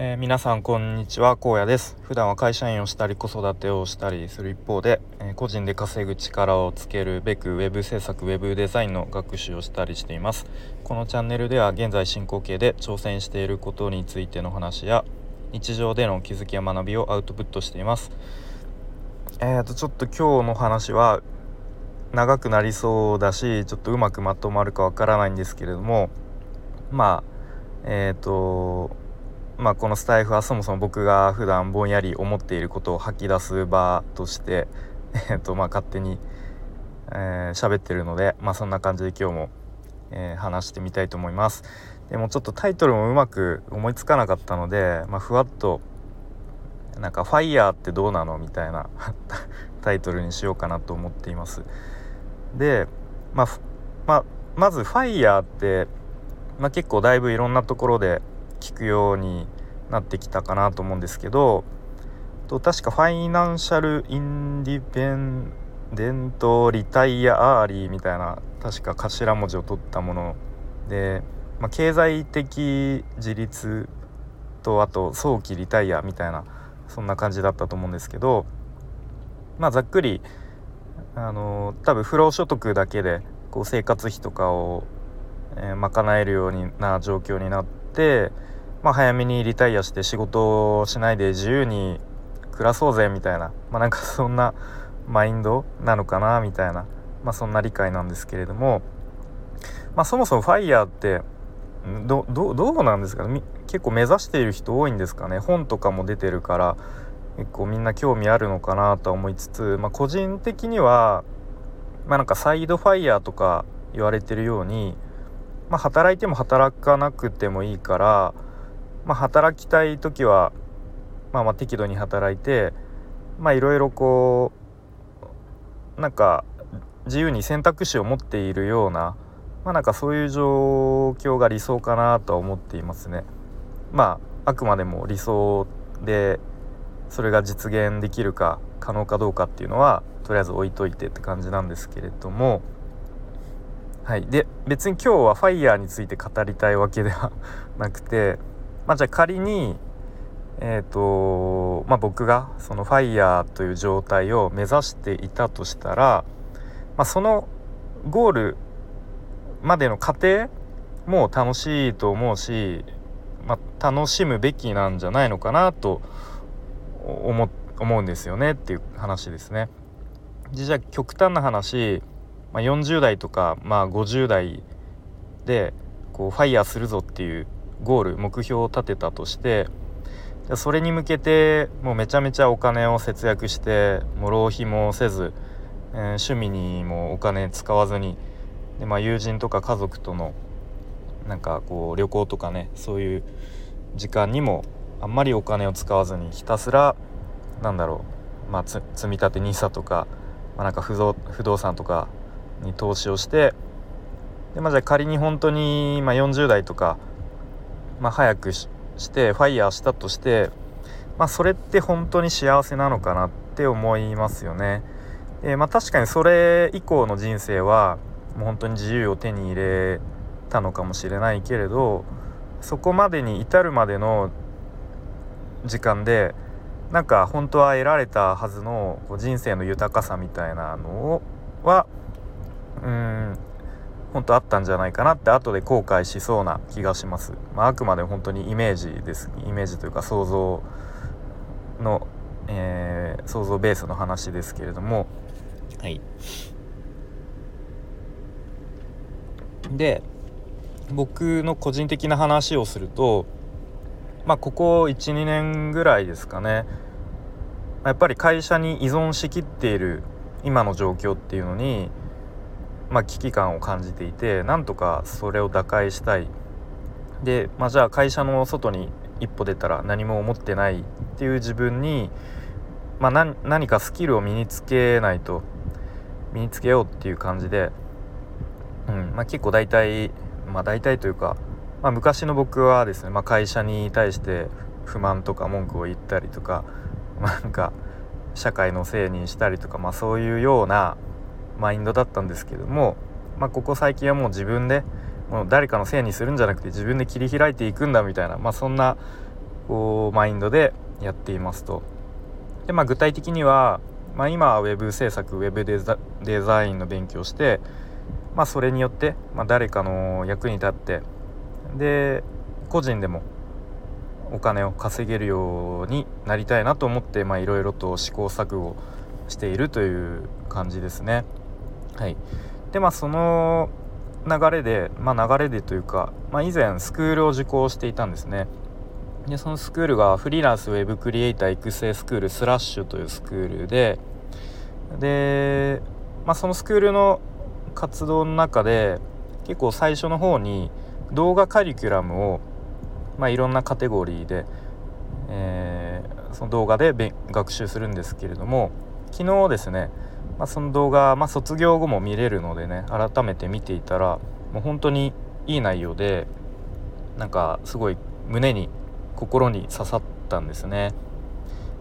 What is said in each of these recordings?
えー、皆さんこんにちは荒野です。普段は会社員をしたり子育てをしたりする一方で、えー、個人で稼ぐ力をつけるべく web 制作 web デザインの学習をしたりしています。このチャンネルでは現在進行形で挑戦していることについての話や日常での気づきや学びをアウトプットしています。えーとちょっと今日の話は長くなりそうだしちょっとうまくまとまるかわからないんですけれどもまあえっ、とまあ、このスタイフはそもそも僕が普段ぼんやり思っていることを吐き出す場として、えーとまあ、勝手に喋、えー、ってるので、まあ、そんな感じで今日も、えー、話してみたいと思います。でもちょっとタイトルもうまく思いつかなかったので、まあ、ふわっとなんか「ファイヤーってどうなの?」みたいな タイトルにしようかなと思っています。で、まあ、ま、まず「 FIRE って、まあ、結構だいぶいろんなところで聞くようになってきたかなと思うんですけどと確か Financial Independent Retire Early みたいな確か頭文字を取ったもので、まあ、経済的自立とあと早期リタイアみたいなそんな感じだったと思うんですけどまあざっくりあの多分不労所得だけでこう生活費とかを、えー、賄えるような状況になって、まあ、早めにリタイアして仕事をしないで自由に暮らそうぜみたいな、まあ、なんか そんなマインドなのかなみたいな、まあ、そんな理解なんですけれども、まあ、そもそもファイヤーってどどうなんですかね？結構目指している人多いんですかね？本とかも出てるから結構みんな興味あるのかなと思いつつ、まあ、個人的には、まあ、なんかサイドファイヤーとか言われてるように、まあ、働いても働かなくてもいいから、まあ、働きたい時は、まあ、ま適度に働いてまあいろいろこうなんか自由に選択肢を持っているようなまあなんかそういう状況が理想かなとは思っていますね。まああくまでも理想でそれが実現できるか可能かどうかっていうのはとりあえず置いといてって感じなんですけれどもはいで別に今日はファイヤーについて語りたいわけではなくてまあじゃあ仮にえっ、ー、とまあ僕がそのファイヤーという状態を目指していたとしたら、まあ、そのゴールまでの過程も楽しいと思うし、まあ、楽しむべきなんじゃないのかなと思思うんですよねっていう話ですね。じゃあ極端な話まあ、40代とか、まあ、50代でこうファイヤーするぞっていうゴール目標を立てたとしてそれに向けてもうめちゃめちゃお金を節約してもう浪費もせず、えー、趣味にもお金使わずにで、まあ、友人とか家族とのなんかこう旅行とかねそういう時間にもあんまりお金を使わずにひたすらなんだろう、まあ、積み立て NISA とか、まあ、なんか不動産とかに投資をしてで、まあ、じゃあ仮に本当に、まあ、40代とか、まあ、早くしてファイヤーしたとして、まあ、それって本当に幸せなのかなって思いますよね。でまあ、確かにそれ以降の人生はもう本当に自由を手に入れたのかもしれないけれどそこまでに至るまでの時間でなんか本当は得られたはずの人生の豊かさみたいなのはうん本当あったんじゃないかなって後で後悔しそうな気がします、まあ、あくまで本当にイメージです。イメージというか想像の、えー、想像ベースの話ですけれども。はい。で僕の個人的な話をするとまあここ12年ぐらいですかね。やっぱり会社に依存しきっている今の状況っていうのにまあ、危機感を感じていてなんとかそれを打開したい。で、まあ、じゃあ会社の外に一歩出たら何も思ってないっていう自分に、まあ、何かスキルを身につけないと身につけようっていう感じで、うんまあ、結構大体まあ大体というか、まあ、昔の僕はですね、まあ、会社に対して不満とか文句を言ったりとか、まあ、なんか社会のせいにしたりとか、まあ、そういうようなマインドだったんですけども、まあ、ここ最近はもう自分でもう誰かのせいにするんじゃなくて自分で切り開いていくんだみたいな、まあ、そんな、こうマインドでやっていますと。でまあ具体的には、まあ、今は web 制作 web デザデザインの勉強して、まあ、それによって、まあ、誰かの役に立ってで個人でもお金を稼げるようになりたいなと思っていろいろと試行錯誤しているという感じですね。はい、でまあその流れで、まあ、流れでというか、まあ、以前スクールを受講していたんですね。でそのスクールがフリーランスウェブクリエイター育成スクールスラッシュというスクールでで、まあ、そのスクールの活動の中で結構最初の方に動画カリキュラムを、まあ、いろんなカテゴリーで、えー、その動画で学習するんですけれども昨日ですね、まあ、その動画、まあ、卒業後も見れるのでね改めて見ていたらもう本当にいい内容でなんかすごい胸に心に刺さったんですね。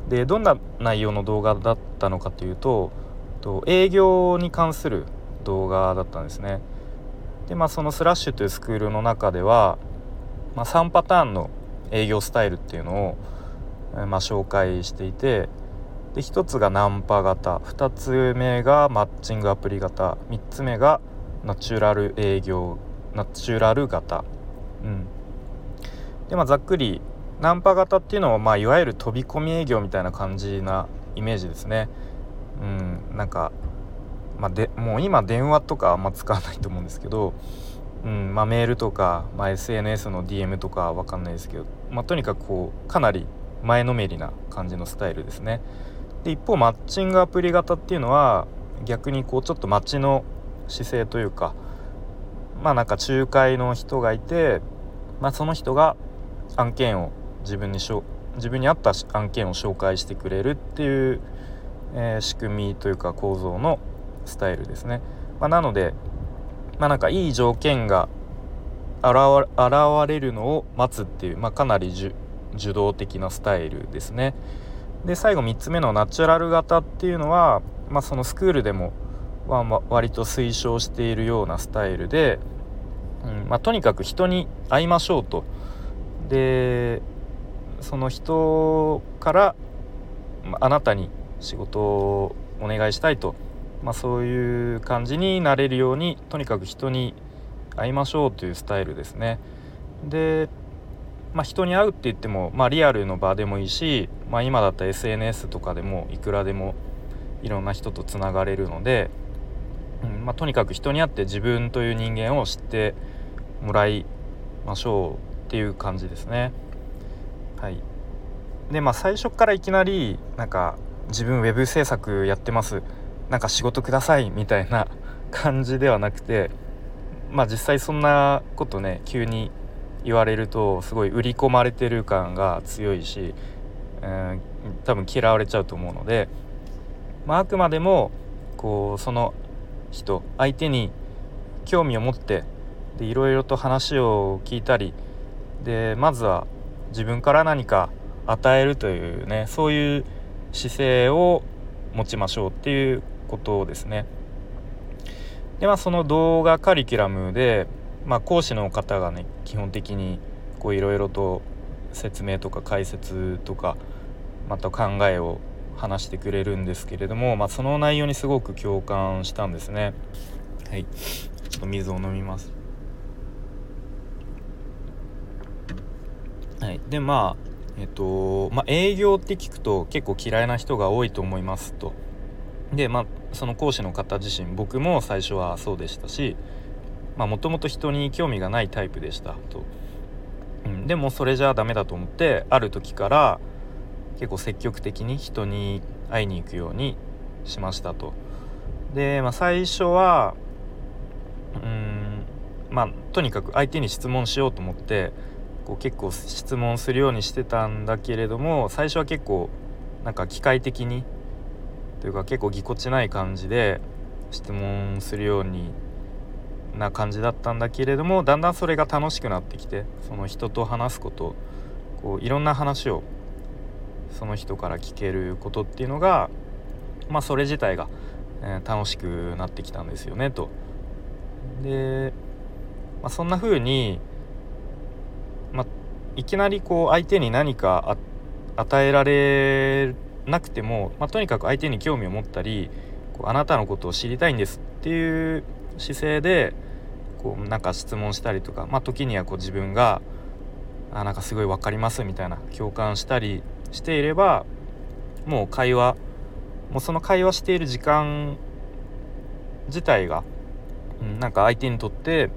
でどんな内容の動画だったのかというとと営業に関する動画だったんですね。でまあそのスラッシュというスクールの中では、まあ、3パターンの営業スタイルっていうのを、まあ、紹介していてで1つがナンパ型。2つ目がマッチングアプリ型。3つ目がナチュラル営業。ナチュラル型。うん。でまあざっくりナンパ型っていうのは、まあ、いわゆる飛び込み営業みたいな感じなイメージですね。うん、なんか、まあ、でもう今電話とかあんま使わないと思うんですけど、うん。まあ、メールとか、まあ、SNS の DM とかわかんないですけど、まあ、とにかくこうかなり前のめりな感じのスタイルですね。で一方マッチングアプリ型っていうのは逆にこうちょっと街の姿勢というかまあなんか仲介の人がいて、まあ、その人が案件を自分にしょ自分に合った案件を紹介してくれるっていう、えー、仕組みというか構造のスタイルですね。まあ、なのでまあなんかいい条件が現れるのを待つっていう、まあ、かなり受動的なスタイルですね。で最後3つ目のナチュラル型っていうのは、まあ、そのスクールでも、まあ、割と推奨しているようなスタイルで、うんまあ、とにかく人に会いましょうと。でその人からあなたに仕事をお願いしたいと、まあ、そういう感じになれるようにとにかく人に会いましょうというスタイルですね。で、まあ、人に会うって言っても、まあ、リアルの場でもいいし、まあ、今だったら SNS とかでもいくらでもいろんな人とつながれるので、うんまあ、とにかく人に会って自分という人間を知ってもらいましょうっていう感じですね。はいでまあ最初からいきなりなんか自分ウェブ制作やってますなんか仕事くださいみたいな感じではなくてまあ実際そんなことね急に言われるとすごい売り込まれてる感が強いし、うん、多分嫌われちゃうと思うので、まあ、あくまでもこうその人相手に興味を持ってでいろいろと話を聞いたりでまずは自分から何か与えるというねそういう姿勢を持ちましょうっていうことですね。でまあその動画カリキュラムで、まあ、講師の方がね基本的にいろいろと説明とか解説とかまた考えを話してくれるんですけれども、まあ、その内容にすごく共感したんですね。はいちょっと水を飲みます。はい、でまあえっとまあ、営業って聞くと結構嫌いな人が多いと思いますと。でまあその講師の方自身僕も最初はそうでしたしもともと人に興味がないタイプでしたと。うん、でもそれじゃダメだと思ってある時から結構積極的に人に会いに行くようにしましたと。で、まあ、最初はうんまあとにかく相手に質問しようと思ってこう結構質問するようにしてたんだけれども最初は結構なんか機械的にというか結構ぎこちない感じで質問するようにな感じだったんだけれどもだんだんそれが楽しくなってきてその人と話すことこういろんな話をその人から聞けることっていうのがまあそれ自体が、えー、楽しくなってきたんですよねと。で、まあ、そんな風にまあいきなりこう相手に何か与えられなくても、まあ、とにかく相手に興味を持ったりこうあなたのことを知りたいんですっていう姿勢でこうなんか質問したりとか、まあ、時にはこう自分があなんかすごい分かりますみたいな共感したりしていればもう会話もうその会話している時間自体が、うん、なんか相手にとって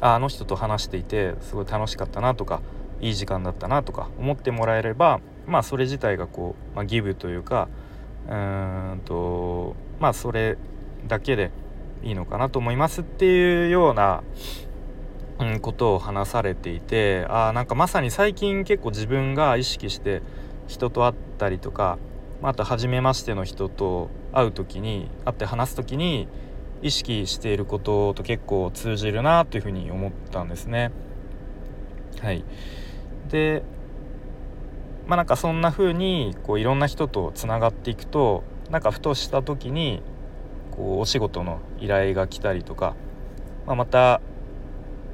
ああの人と話していてすごい楽しかったなとかいい時間だったなとか思ってもらえればまあそれ自体がこう、まあ、ギブというかうんとまあそれだけでいいのかなと思いますっていうような、うん、ことを話されていてあなんかまさに最近結構自分が意識して人と会ったりとか、まあ、あと初めましての人と会う時に会って話す時に意識していることと結構通じるなというふうに思ったんですね。はい、でまあなんかそんな風にこういろんな人とつながっていくとなんかふとした時にこうお仕事の依頼が来たりとか、まあ、また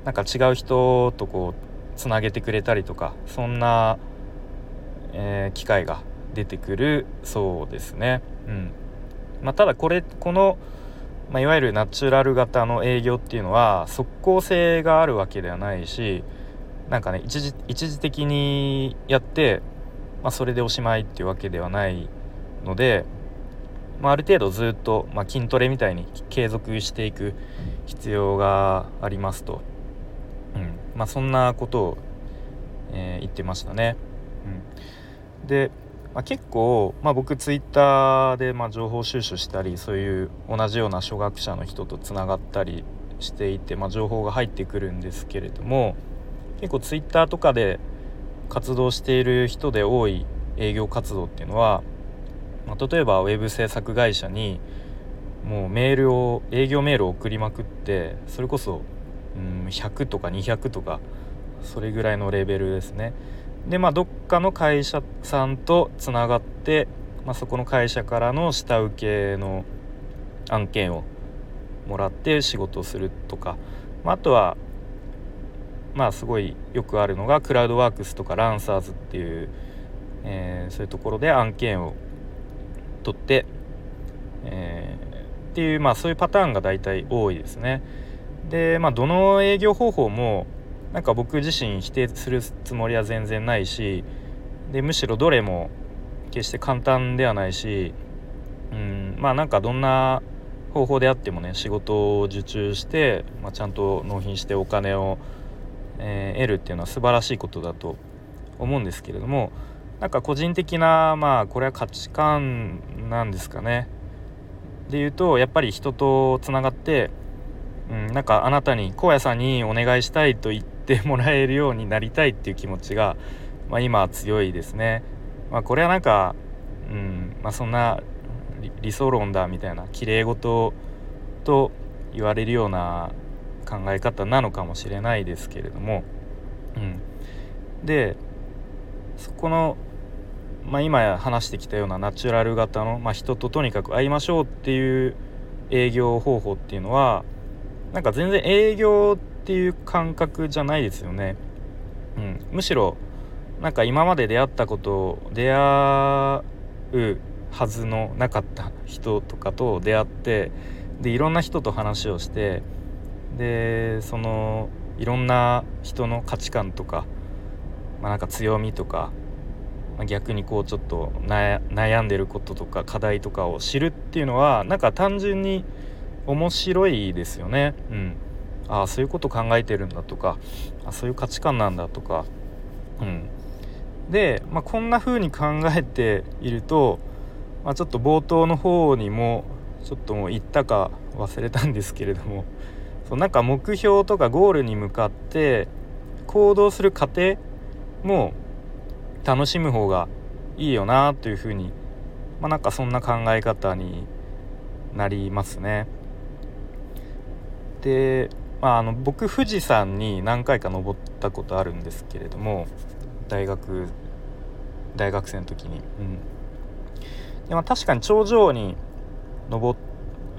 なんか違う人とこうつなげてくれたりとかそんな、えー、機会が出てくるそうですね。うんまあ、ただこれこの、まあ、いわゆるナチュラル型の営業っていうのは即効性があるわけではないしなんかね一時一時的にやって、まあ、それでおしまいっていうわけではないので、まあ、ある程度ずっと、まあ、筋トレみたいに継続していく必要がありますと、うん。まあ、そんなことを、えー、言ってましたね。うん、で、まあ、結構、まあ、僕ツイッターでまあ情報収集したりそういう同じような初学者の人とつながったりしていて、まあ情報が入ってくるんですけれども結構ツイッターとかで活動している人で多い営業活動っていうのはまあ、例えばウェブ制作会社にもうメールを営業メールを送りまくってそれこそ、うん、100とか200とかそれぐらいのレベルですね。でまあどっかの会社さんとつながって、まあ、そこの会社からの下請けの案件をもらって仕事をするとか、まあ、あとはまあすごいよくあるのがクラウドワークスとかランサーズっていう、えー、そういうところで案件を取って、えー、っていうまあそういうパターンが大体多いですね。でまあどの営業方法もなんか僕自身否定するつもりは全然ないしでむしろどれも決して簡単ではないしうんまあなんかどんな方法であってもね仕事を受注して、まあ、ちゃんと納品してお金を、えー、得るっていうのは素晴らしいことだと思うんですけれどもなんか個人的なまあこれは価値観なんですかね。で言うとやっぱり人とつながって、うん、なんかあなたに荒野さんにお願いしたいと言ってもらえるようになりたいっていう気持ちが、まあ、今強いですね。まあ、これはなんか、うんまあ、そんな理想論だみたいな綺麗事と言われるような考え方なのかもしれないですけれども、うん、でそこのまあ、今話してきたようなナチュラル型の、まあ、人ととにかく会いましょうっていう営業方法っていうのはなんか全然営業っていう感覚じゃないですよね。うん、むしろなんか今まで出会ったこと出会うはずのなかった人とかと出会ってでいろんな人と話をしてでそのいろんな人の価値観とか、まあ、なんか強みとかま逆にこうちょっと悩んでることとか課題とかを知るっていうのはなんか単純に面白いですよね。うん、ああそういうこと考えてるんだとかあそういう価値観なんだとか。うん、で、まあ、こんな風に考えていると、まあ、ちょっと冒頭の方にもちょっともう言ったか忘れたんですけれどもそうなんか目標とかゴールに向かって行動する過程も楽しむ方がいいよなというふうにまあなんかそんな考え方になりますね。で、まあ、あの僕富士山に何回か登ったことあるんですけれども大学大学生の時に。うんでまあ、確かに頂上に登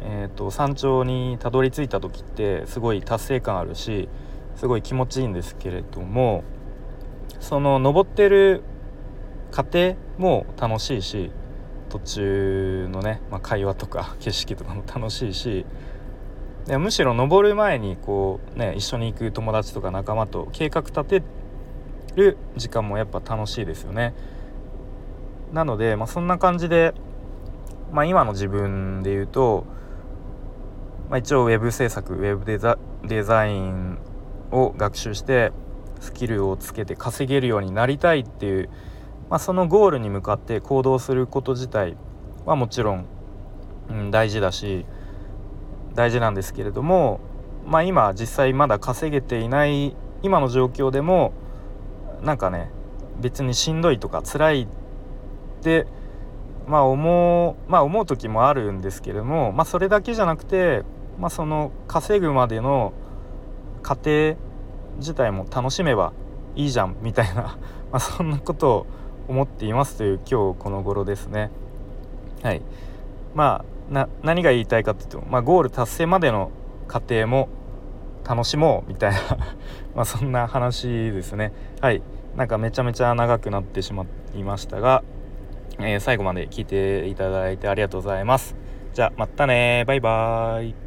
えー、と山頂にたどり着いた時ってすごい達成感あるしすごい気持ちいいんですけれどもその登ってる過程も楽しいし途中のね、まあ、会話とか 景色とかも楽しいしでむしろ登る前にこうね一緒に行く友達とか仲間と計画立てる時間もやっぱ楽しいですよね。なので、まあ、そんな感じで、まあ、今の自分で言うと、まあ、一応ウェブ制作ウェブデザデザインを学習してスキルをつけて稼げるようになりたいっていう、まあ、そのゴールに向かって行動すること自体はもちろん、うん、大事だし大事なんですけれども、まあ、今実際まだ稼げていない今の状況でもなんかね別にしんどいとか辛いってまあ思うまあ思う時もあるんですけれども、まあ、それだけじゃなくて、まあ、その稼ぐまでの過程自体も楽しめばいいじゃんみたいな まあそんなことを思っていますという今日この頃ですね。はい。まあ何が言いたいかというと、まあ、ゴール達成までの過程も楽しもうみたいな まあそんな話ですね。はい。なんかめちゃめちゃ長くなってしまいましたが、えー、最後まで聞いていただいてありがとうございます。じゃあまたねバイバーイ。